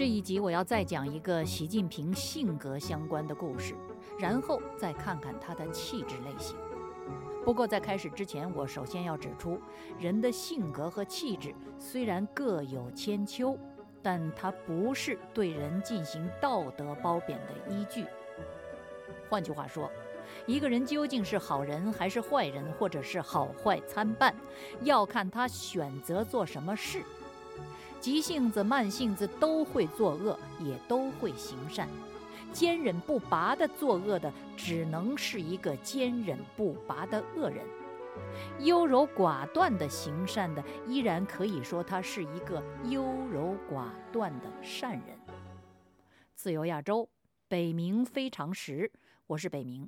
这一集我要再讲一个习近平性格相关的故事，然后再看看他的气质类型。不过在开始之前，我首先要指出，人的性格和气质虽然各有千秋，但它不是对人进行道德褒贬的依据。换句话说，一个人究竟是好人还是坏人，或者是好坏参半，要看他选择做什么事。急性子、慢性子都会作恶，也都会行善。坚忍不拔的作恶的，只能是一个坚忍不拔的恶人；优柔寡断的行善的，依然可以说他是一个优柔寡断的善人。自由亚洲，北冥非常时，我是北冥。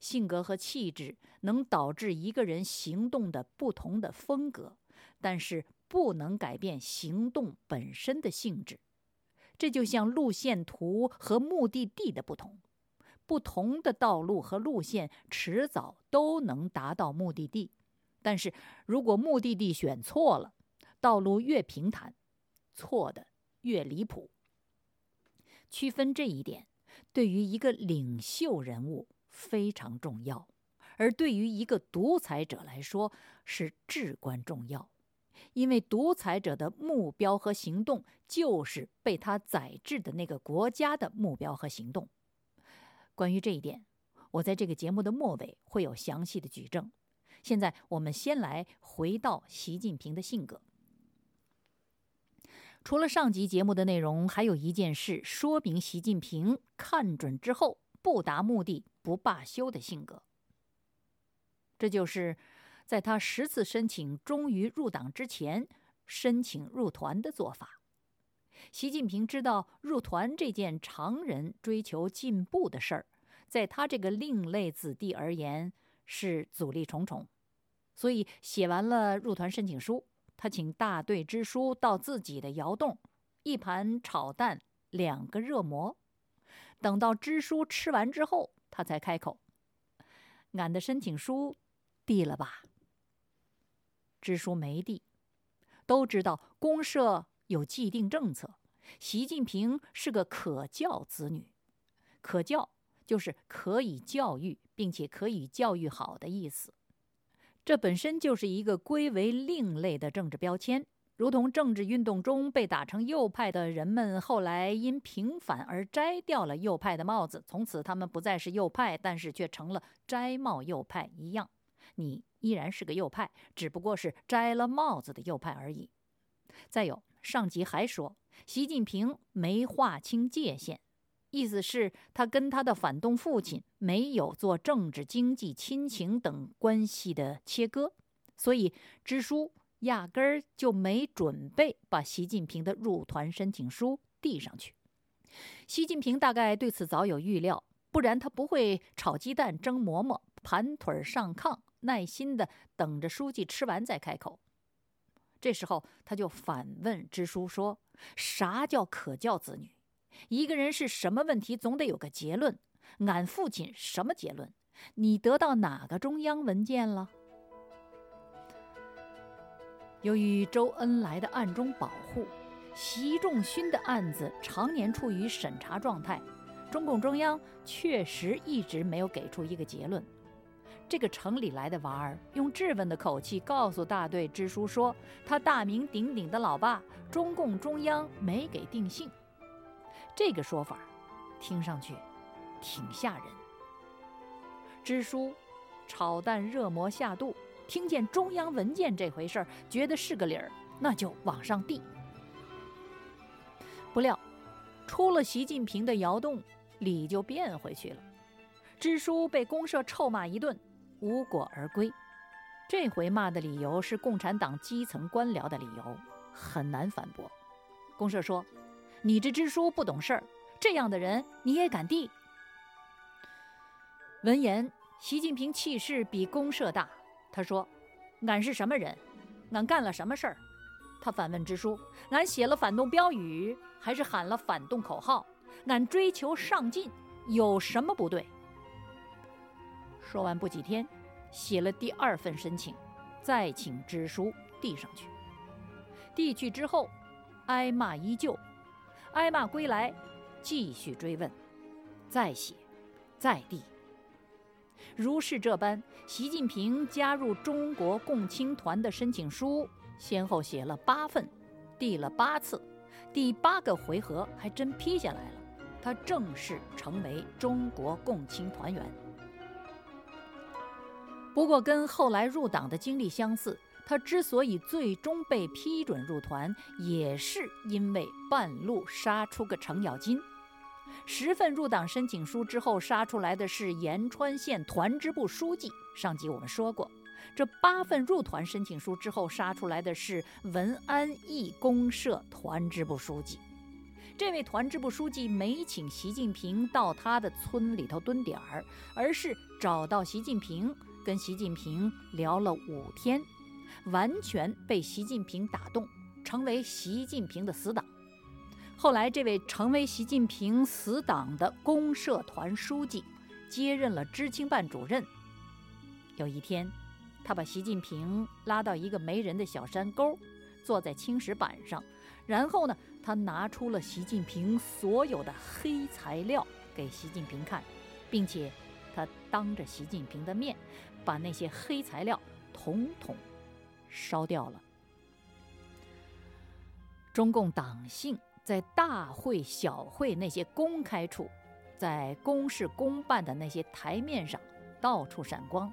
性格和气质能导致一个人行动的不同的风格，但是。不能改变行动本身的性质，这就像路线图和目的地的不同。不同的道路和路线迟早都能达到目的地，但是如果目的地选错了，道路越平坦，错的越离谱。区分这一点，对于一个领袖人物非常重要，而对于一个独裁者来说是至关重要。因为独裁者的目标和行动就是被他宰制的那个国家的目标和行动。关于这一点，我在这个节目的末尾会有详细的举证。现在我们先来回到习近平的性格。除了上集节目的内容，还有一件事说明习近平看准之后不达目的不罢休的性格，这就是。在他十次申请终于入党之前，申请入团的做法。习近平知道入团这件常人追求进步的事儿，在他这个另类子弟而言是阻力重重，所以写完了入团申请书，他请大队支书到自己的窑洞，一盘炒蛋，两个热馍。等到支书吃完之后，他才开口：“俺的申请书递了吧？”支书没递，都知道公社有既定政策。习近平是个可教子女，可教就是可以教育，并且可以教育好的意思。这本身就是一个归为另类的政治标签，如同政治运动中被打成右派的人们，后来因平反而摘掉了右派的帽子，从此他们不再是右派，但是却成了摘帽右派一样。你。依然是个右派，只不过是摘了帽子的右派而已。再有，上级还说，习近平没划清界限，意思是，他跟他的反动父亲没有做政治、经济、亲情等关系的切割，所以支书压根儿就没准备把习近平的入团申请书递上去。习近平大概对此早有预料，不然他不会炒鸡蛋、蒸馍馍、盘腿上炕。耐心的等着书记吃完再开口。这时候，他就反问支书说：“啥叫可教子女？一个人是什么问题，总得有个结论。俺父亲什么结论？你得到哪个中央文件了？”由于周恩来的暗中保护，习仲勋的案子常年处于审查状态，中共中央确实一直没有给出一个结论。这个城里来的娃儿用质问的口气告诉大队支书说：“他大名鼎鼎的老爸，中共中央没给定性。”这个说法听上去挺吓人。支书炒蛋热馍下肚，听见中央文件这回事儿，觉得是个理儿，那就往上递。不料出了习近平的窑洞，理就变回去了。支书被公社臭骂一顿。无果而归，这回骂的理由是共产党基层官僚的理由，很难反驳。公社说：“你这支书不懂事儿，这样的人你也敢递？”闻言，习近平气势比公社大。他说：“俺是什么人？俺干了什么事儿？”他反问支书：“俺写了反动标语，还是喊了反动口号？俺追求上进，有什么不对？”说完不几天，写了第二份申请，再请支书递上去。递去之后，挨骂依旧，挨骂归来，继续追问，再写，再递。如是这般，习近平加入中国共青团的申请书先后写了八份，递了八次，第八个回合还真批下来了，他正式成为中国共青团员。不过，跟后来入党的经历相似，他之所以最终被批准入团，也是因为半路杀出个程咬金。十份入党申请书之后，杀出来的是延川县团支部书记。上集我们说过，这八份入团申请书之后，杀出来的是文安义公社团支部书记。这位团支部书记没请习近平到他的村里头蹲点儿，而是找到习近平，跟习近平聊了五天，完全被习近平打动，成为习近平的死党。后来，这位成为习近平死党的公社团书记，接任了知青办主任。有一天，他把习近平拉到一个没人的小山沟，坐在青石板上，然后呢，他拿出了习近平所有的黑材料给习近平看，并且他当着习近平的面，把那些黑材料统统烧掉了。中共党性。在大会、小会那些公开处，在公事公办的那些台面上，到处闪光。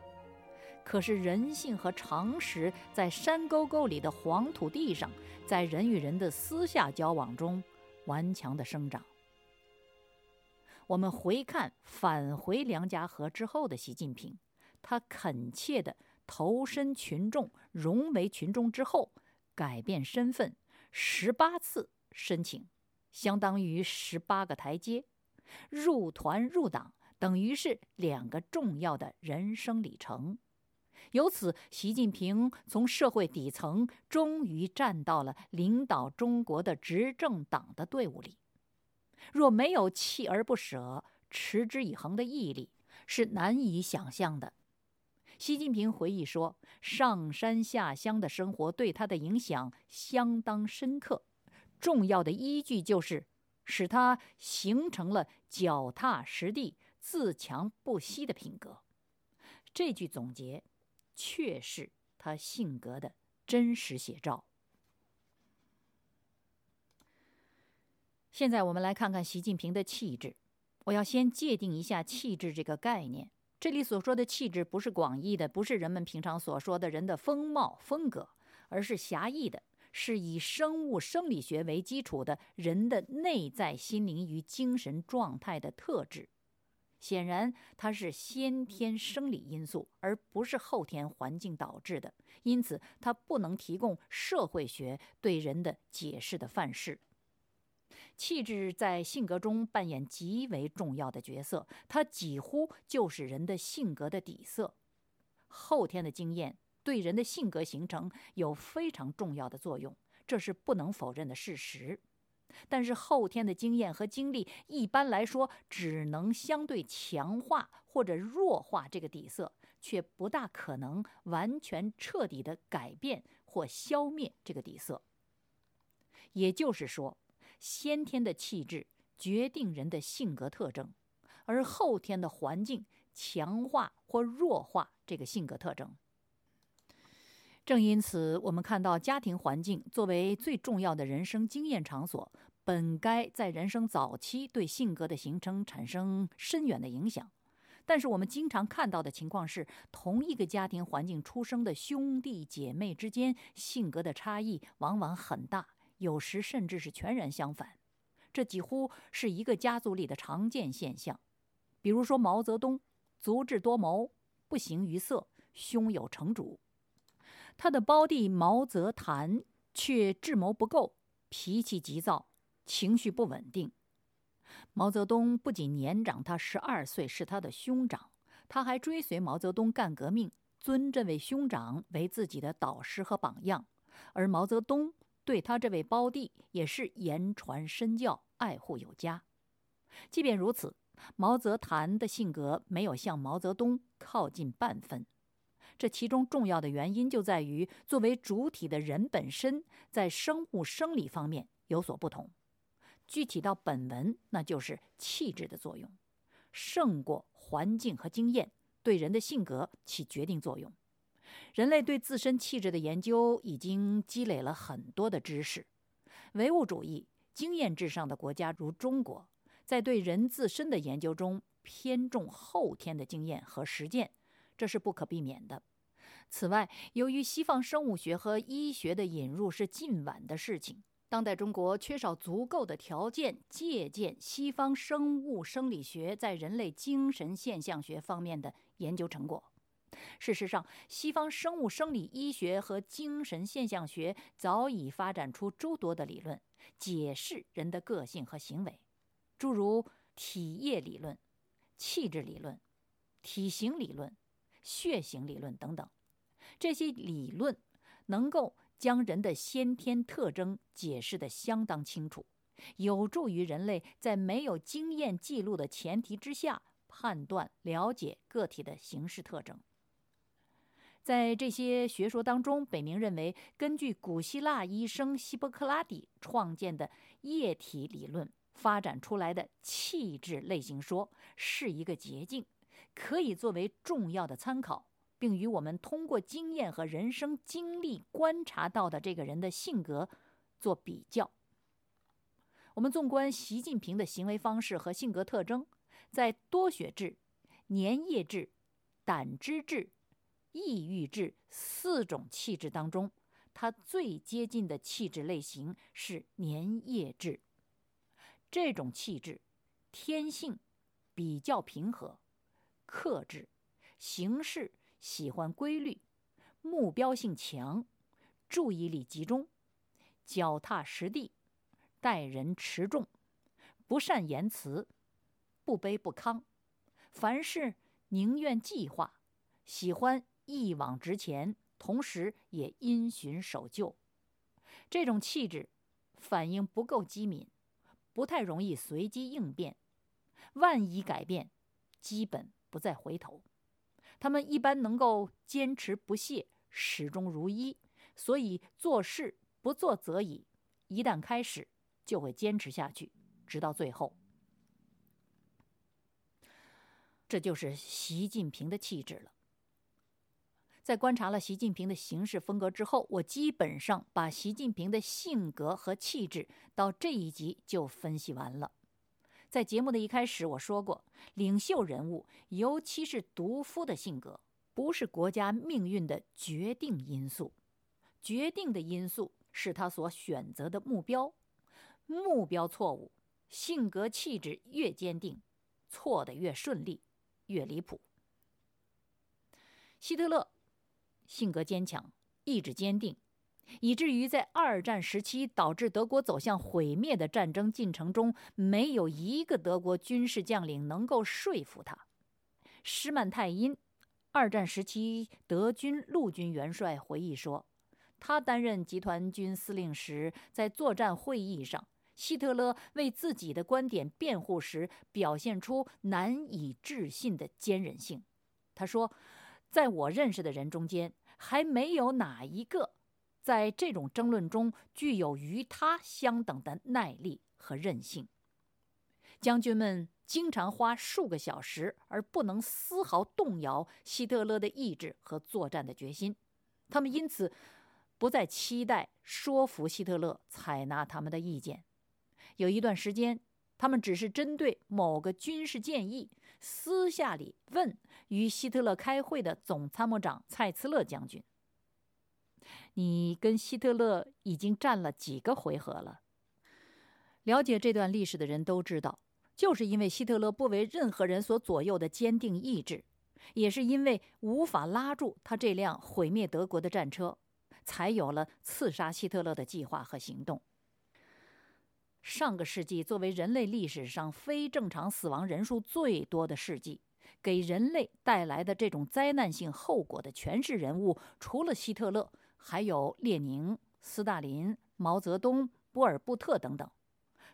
可是人性和常识在山沟沟里的黄土地上，在人与人的私下交往中顽强的生长。我们回看返回梁家河之后的习近平，他恳切的投身群众，融为群众之后，改变身份十八次。申请，相当于十八个台阶，入团入党等于是两个重要的人生里程。由此，习近平从社会底层终于站到了领导中国的执政党的队伍里。若没有锲而不舍、持之以恒的毅力，是难以想象的。习近平回忆说：“上山下乡的生活对他的影响相当深刻。”重要的依据就是，使他形成了脚踏实地、自强不息的品格。这句总结，确是他性格的真实写照。现在我们来看看习近平的气质。我要先界定一下气质这个概念。这里所说的气质，不是广义的，不是人们平常所说的人的风貌风格，而是狭义的。是以生物生理学为基础的人的内在心灵与精神状态的特质，显然它是先天生理因素，而不是后天环境导致的。因此，它不能提供社会学对人的解释的范式。气质在性格中扮演极为重要的角色，它几乎就是人的性格的底色。后天的经验。对人的性格形成有非常重要的作用，这是不能否认的事实。但是后天的经验和经历，一般来说只能相对强化或者弱化这个底色，却不大可能完全彻底的改变或消灭这个底色。也就是说，先天的气质决定人的性格特征，而后天的环境强化或弱化这个性格特征。正因此，我们看到家庭环境作为最重要的人生经验场所，本该在人生早期对性格的形成产生深远的影响。但是，我们经常看到的情况是，同一个家庭环境出生的兄弟姐妹之间，性格的差异往往很大，有时甚至是全然相反。这几乎是一个家族里的常见现象。比如说，毛泽东足智多谋，不形于色，胸有成竹。他的胞弟毛泽谭却智谋不够，脾气急躁，情绪不稳定。毛泽东不仅年长他十二岁，是他的兄长，他还追随毛泽东干革命，尊这位兄长为自己的导师和榜样。而毛泽东对他这位胞弟也是言传身教，爱护有加。即便如此，毛泽谭的性格没有向毛泽东靠近半分。这其中重要的原因就在于，作为主体的人本身在生物生理方面有所不同。具体到本文，那就是气质的作用，胜过环境和经验对人的性格起决定作用。人类对自身气质的研究已经积累了很多的知识。唯物主义、经验至上的国家如中国，在对人自身的研究中偏重后天的经验和实践，这是不可避免的。此外，由于西方生物学和医学的引入是近晚的事情，当代中国缺少足够的条件借鉴西方生物生理学在人类精神现象学方面的研究成果。事实上，西方生物生理医学和精神现象学早已发展出诸多的理论，解释人的个性和行为，诸如体液理论、气质理论、体型理论、血型理论等等。这些理论能够将人的先天特征解释得相当清楚，有助于人类在没有经验记录的前提之下判断、了解个体的形式特征。在这些学说当中，北明认为，根据古希腊医生希波克拉底创建的液体理论发展出来的气质类型说是一个捷径，可以作为重要的参考，并与我们通过经验和人生经历观察到的这个人的性格做比较。我们纵观习近平的行为方式和性格特征，在多血质、粘液质、胆汁质。抑郁质四种气质当中，它最接近的气质类型是粘液质。这种气质天性比较平和、克制，行事喜欢规律，目标性强，注意力集中，脚踏实地，待人持重，不善言辞，不卑不亢，凡事宁愿计划，喜欢。一往直前，同时也因循守旧。这种气质，反应不够机敏，不太容易随机应变。万一改变，基本不再回头。他们一般能够坚持不懈，始终如一，所以做事不做则已。一旦开始，就会坚持下去，直到最后。这就是习近平的气质了。在观察了习近平的行事风格之后，我基本上把习近平的性格和气质到这一集就分析完了。在节目的一开始，我说过，领袖人物，尤其是独夫的性格，不是国家命运的决定因素，决定的因素是他所选择的目标。目标错误，性格气质越坚定，错的越顺利，越离谱。希特勒。性格坚强，意志坚定，以至于在二战时期导致德国走向毁灭的战争进程中，没有一个德国军事将领能够说服他。施曼泰因，二战时期德军陆军元帅回忆说，他担任集团军司令时，在作战会议上，希特勒为自己的观点辩护时，表现出难以置信的坚韧性。他说，在我认识的人中间。还没有哪一个在这种争论中具有与他相等的耐力和韧性。将军们经常花数个小时，而不能丝毫动摇希特勒的意志和作战的决心。他们因此不再期待说服希特勒采纳他们的意见。有一段时间，他们只是针对某个军事建议。私下里问与希特勒开会的总参谋长蔡茨勒将军：“你跟希特勒已经战了几个回合了？”了解这段历史的人都知道，就是因为希特勒不为任何人所左右的坚定意志，也是因为无法拉住他这辆毁灭德国的战车，才有了刺杀希特勒的计划和行动。上个世纪作为人类历史上非正常死亡人数最多的世纪，给人类带来的这种灾难性后果的权势人物，除了希特勒，还有列宁、斯大林、毛泽东、波尔布特等等，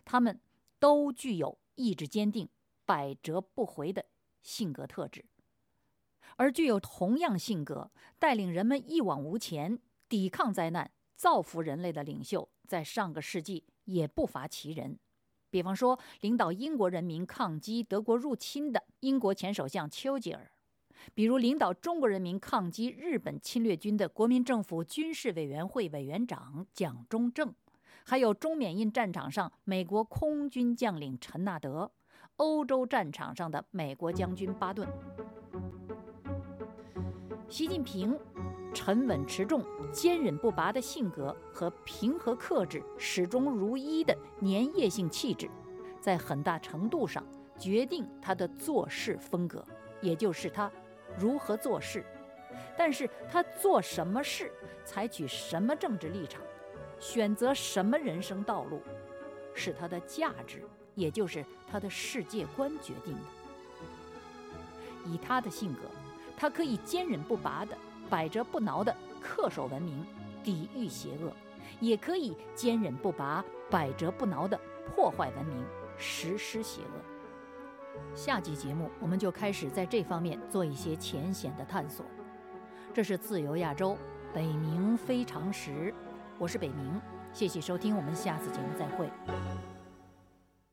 他们都具有意志坚定、百折不回的性格特质，而具有同样性格、带领人们一往无前、抵抗灾难、造福人类的领袖，在上个世纪。也不乏其人，比方说，领导英国人民抗击德国入侵的英国前首相丘吉尔；比如领导中国人民抗击日本侵略军的国民政府军事委员会委员长蒋中正；还有中缅印战场上美国空军将领陈纳德，欧洲战场上的美国将军巴顿。习近平沉稳持重、坚韧不拔的性格和平和克制、始终如一的粘液性气质，在很大程度上决定他的做事风格，也就是他如何做事。但是他做什么事、采取什么政治立场、选择什么人生道路，是他的价值，也就是他的世界观决定的。以他的性格。他可以坚韧不拔的、百折不挠的恪守文明，抵御邪恶；也可以坚韧不拔、百折不挠的破坏文明，实施邪恶。下集节目我们就开始在这方面做一些浅显的探索。这是自由亚洲，北冥非常时，我是北冥，谢谢收听，我们下次节目再会。